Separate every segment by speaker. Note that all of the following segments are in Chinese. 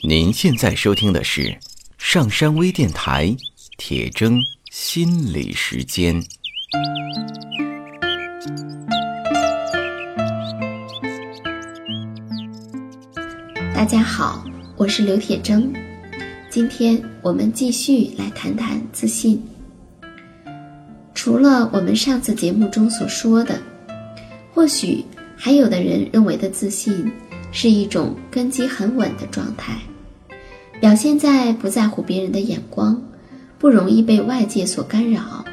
Speaker 1: 您现在收听的是上山微电台铁铮心理时间。
Speaker 2: 大家好，我是刘铁铮，今天我们继续来谈谈自信。除了我们上次节目中所说的，或许还有的人认为的自信是一种根基很稳的状态。表现在不在乎别人的眼光，不容易被外界所干扰。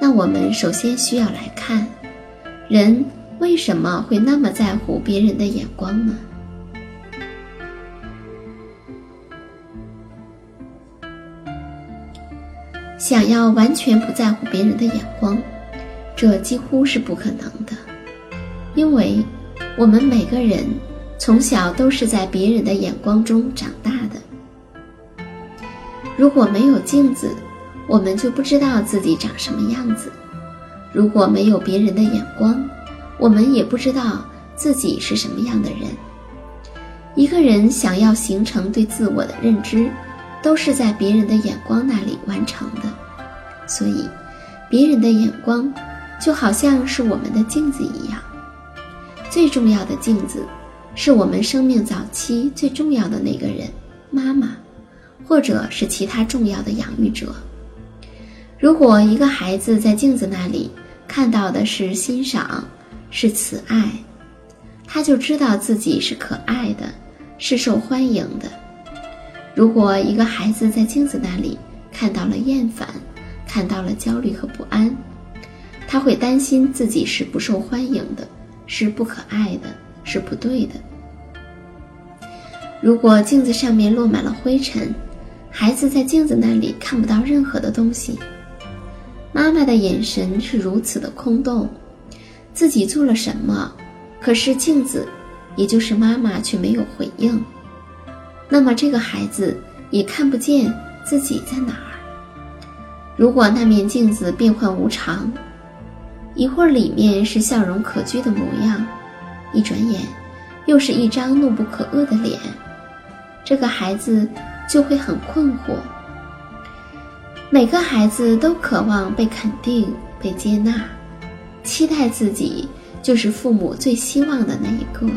Speaker 2: 那我们首先需要来看，人为什么会那么在乎别人的眼光呢？想要完全不在乎别人的眼光，这几乎是不可能的，因为我们每个人从小都是在别人的眼光中长大的。如果没有镜子，我们就不知道自己长什么样子；如果没有别人的眼光，我们也不知道自己是什么样的人。一个人想要形成对自我的认知，都是在别人的眼光那里完成的。所以，别人的眼光就好像是我们的镜子一样。最重要的镜子，是我们生命早期最重要的那个人——妈妈。或者是其他重要的养育者。如果一个孩子在镜子那里看到的是欣赏，是慈爱，他就知道自己是可爱的，是受欢迎的。如果一个孩子在镜子那里看到了厌烦，看到了焦虑和不安，他会担心自己是不受欢迎的，是不可爱的，是不对的。如果镜子上面落满了灰尘，孩子在镜子那里看不到任何的东西，妈妈的眼神是如此的空洞，自己做了什么，可是镜子，也就是妈妈却没有回应。那么这个孩子也看不见自己在哪儿。如果那面镜子变幻无常，一会儿里面是笑容可掬的模样，一转眼，又是一张怒不可遏的脸，这个孩子。就会很困惑。每个孩子都渴望被肯定、被接纳，期待自己就是父母最希望的那一个。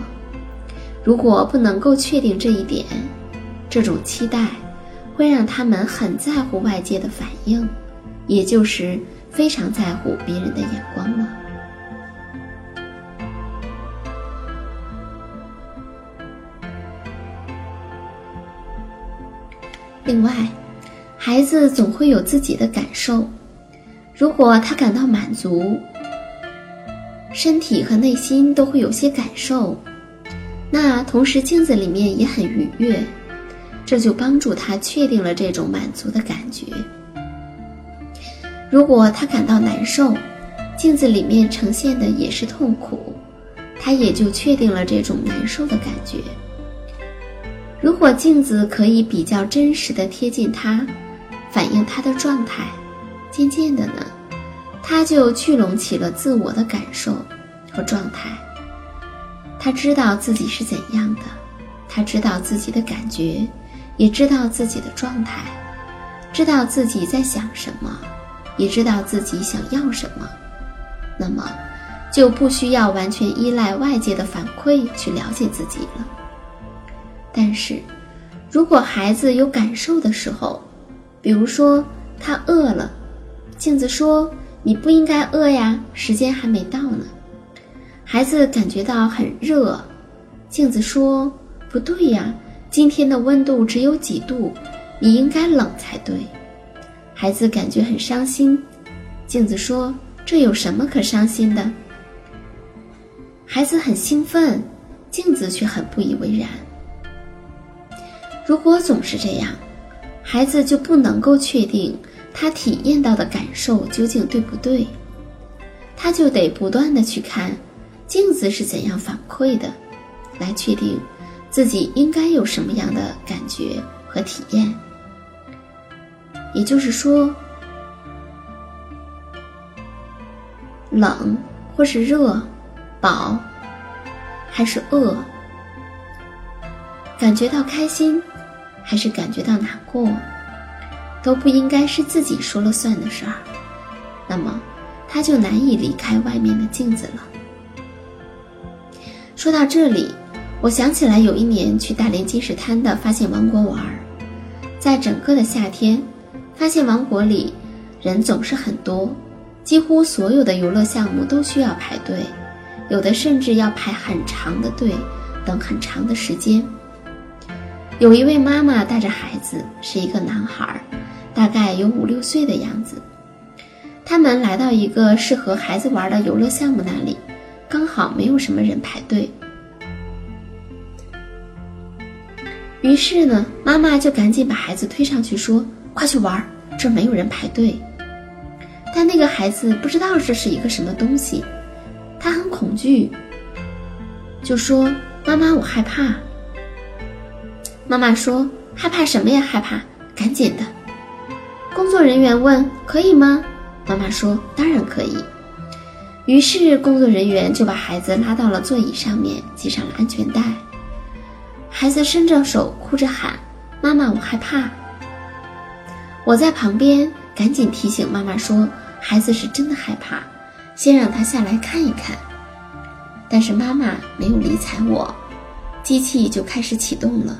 Speaker 2: 如果不能够确定这一点，这种期待会让他们很在乎外界的反应，也就是非常在乎别人的眼光了。另外，孩子总会有自己的感受。如果他感到满足，身体和内心都会有些感受，那同时镜子里面也很愉悦，这就帮助他确定了这种满足的感觉。如果他感到难受，镜子里面呈现的也是痛苦，他也就确定了这种难受的感觉。如果镜子可以比较真实的贴近他，反映他的状态，渐渐的呢，他就聚拢起了自我的感受和状态。他知道自己是怎样的，他知道自己的感觉，也知道自己的状态，知道自己在想什么，也知道自己想要什么。那么，就不需要完全依赖外界的反馈去了解自己了。但是，如果孩子有感受的时候，比如说他饿了，镜子说：“你不应该饿呀，时间还没到呢。”孩子感觉到很热，镜子说：“不对呀，今天的温度只有几度，你应该冷才对。”孩子感觉很伤心，镜子说：“这有什么可伤心的？”孩子很兴奋，镜子却很不以为然。如果总是这样，孩子就不能够确定他体验到的感受究竟对不对，他就得不断的去看镜子是怎样反馈的，来确定自己应该有什么样的感觉和体验。也就是说，冷或是热，饱还是饿。感觉到开心，还是感觉到难过，都不应该是自己说了算的事儿。那么，他就难以离开外面的镜子了。说到这里，我想起来有一年去大连金石滩的发现王国玩，在整个的夏天，发现王国里人总是很多，几乎所有的游乐项目都需要排队，有的甚至要排很长的队，等很长的时间。有一位妈妈带着孩子，是一个男孩，大概有五六岁的样子。他们来到一个适合孩子玩的游乐项目那里，刚好没有什么人排队。于是呢，妈妈就赶紧把孩子推上去说：“快去玩，这没有人排队。”但那个孩子不知道这是一个什么东西，他很恐惧，就说：“妈妈，我害怕。”妈妈说：“害怕什么呀？害怕，赶紧的。”工作人员问：“可以吗？”妈妈说：“当然可以。”于是工作人员就把孩子拉到了座椅上面，系上了安全带。孩子伸着手，哭着喊：“妈妈，我害怕。”我在旁边赶紧提醒妈妈说：“孩子是真的害怕，先让他下来看一看。”但是妈妈没有理睬我，机器就开始启动了。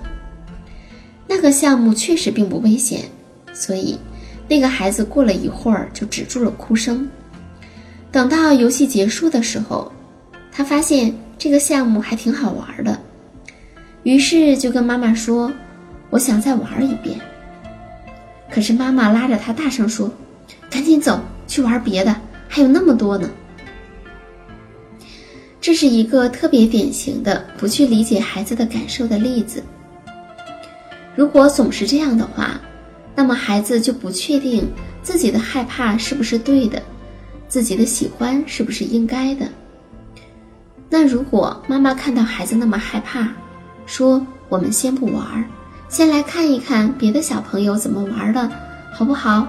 Speaker 2: 那个项目确实并不危险，所以。那个孩子过了一会儿就止住了哭声。等到游戏结束的时候，他发现这个项目还挺好玩的，于是就跟妈妈说：“我想再玩一遍。”可是妈妈拉着他大声说：“赶紧走去玩别的，还有那么多呢。”这是一个特别典型的不去理解孩子的感受的例子。如果总是这样的话，那么孩子就不确定自己的害怕是不是对的，自己的喜欢是不是应该的。那如果妈妈看到孩子那么害怕，说：“我们先不玩，先来看一看别的小朋友怎么玩的，好不好？”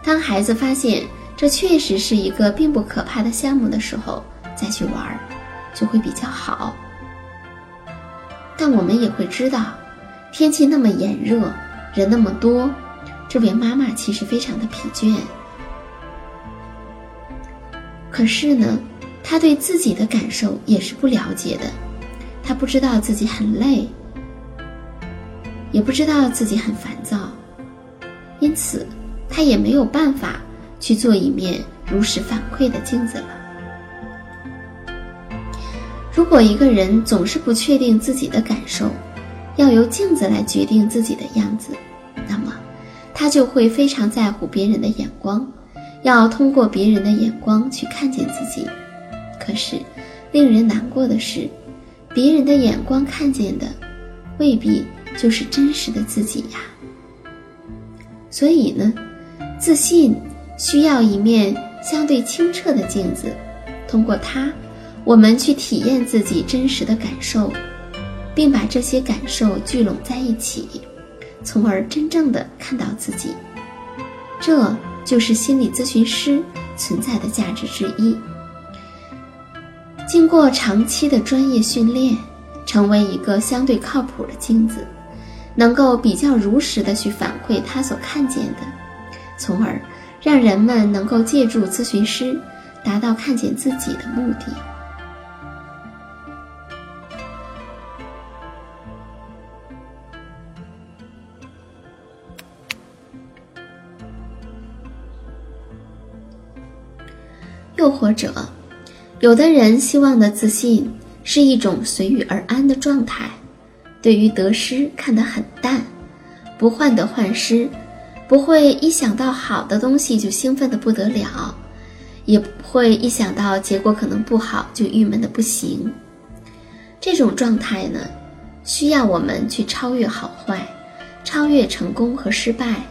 Speaker 2: 当孩子发现这确实是一个并不可怕的项目的时候，再去玩，就会比较好。但我们也会知道，天气那么炎热。人那么多，这位妈妈其实非常的疲倦。可是呢，她对自己的感受也是不了解的，她不知道自己很累，也不知道自己很烦躁，因此她也没有办法去做一面如实反馈的镜子了。如果一个人总是不确定自己的感受，要由镜子来决定自己的样子，那么他就会非常在乎别人的眼光，要通过别人的眼光去看见自己。可是，令人难过的是，别人的眼光看见的未必就是真实的自己呀。所以呢，自信需要一面相对清澈的镜子，通过它，我们去体验自己真实的感受。并把这些感受聚拢在一起，从而真正的看到自己。这就是心理咨询师存在的价值之一。经过长期的专业训练，成为一个相对靠谱的镜子，能够比较如实的去反馈他所看见的，从而让人们能够借助咨询师，达到看见自己的目的。又或者，有的人希望的自信是一种随遇而安的状态，对于得失看得很淡，不患得患失，不会一想到好的东西就兴奋的不得了，也不会一想到结果可能不好就郁闷的不行。这种状态呢，需要我们去超越好坏，超越成功和失败，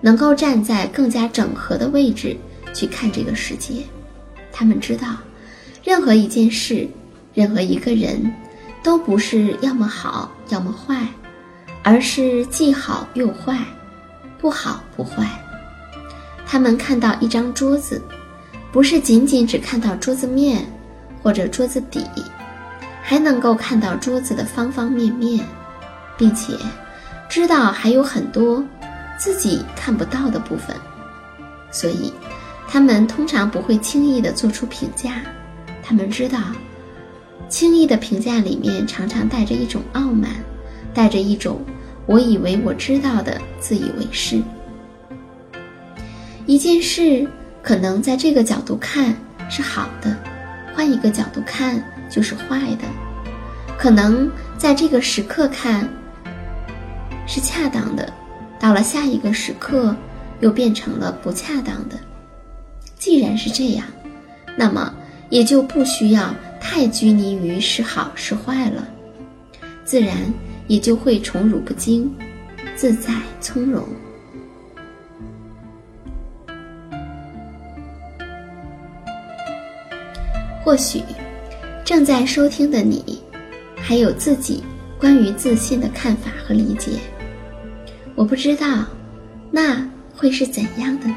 Speaker 2: 能够站在更加整合的位置去看这个世界。他们知道，任何一件事，任何一个人，都不是要么好要么坏，而是既好又坏，不好不坏。他们看到一张桌子，不是仅仅只看到桌子面或者桌子底，还能够看到桌子的方方面面，并且知道还有很多自己看不到的部分，所以他们通常不会轻易的做出评价。他们知道，轻易的评价里面常常带着一种傲慢，带着一种我以为我知道的自以为是。一件事可能在这个角度看是好的，换一个角度看。就是坏的，可能在这个时刻看是恰当的，到了下一个时刻又变成了不恰当的。既然是这样，那么也就不需要太拘泥于是好是坏了，自然也就会宠辱不惊，自在从容。或许。正在收听的你，还有自己关于自信的看法和理解，我不知道，那会是怎样的呢？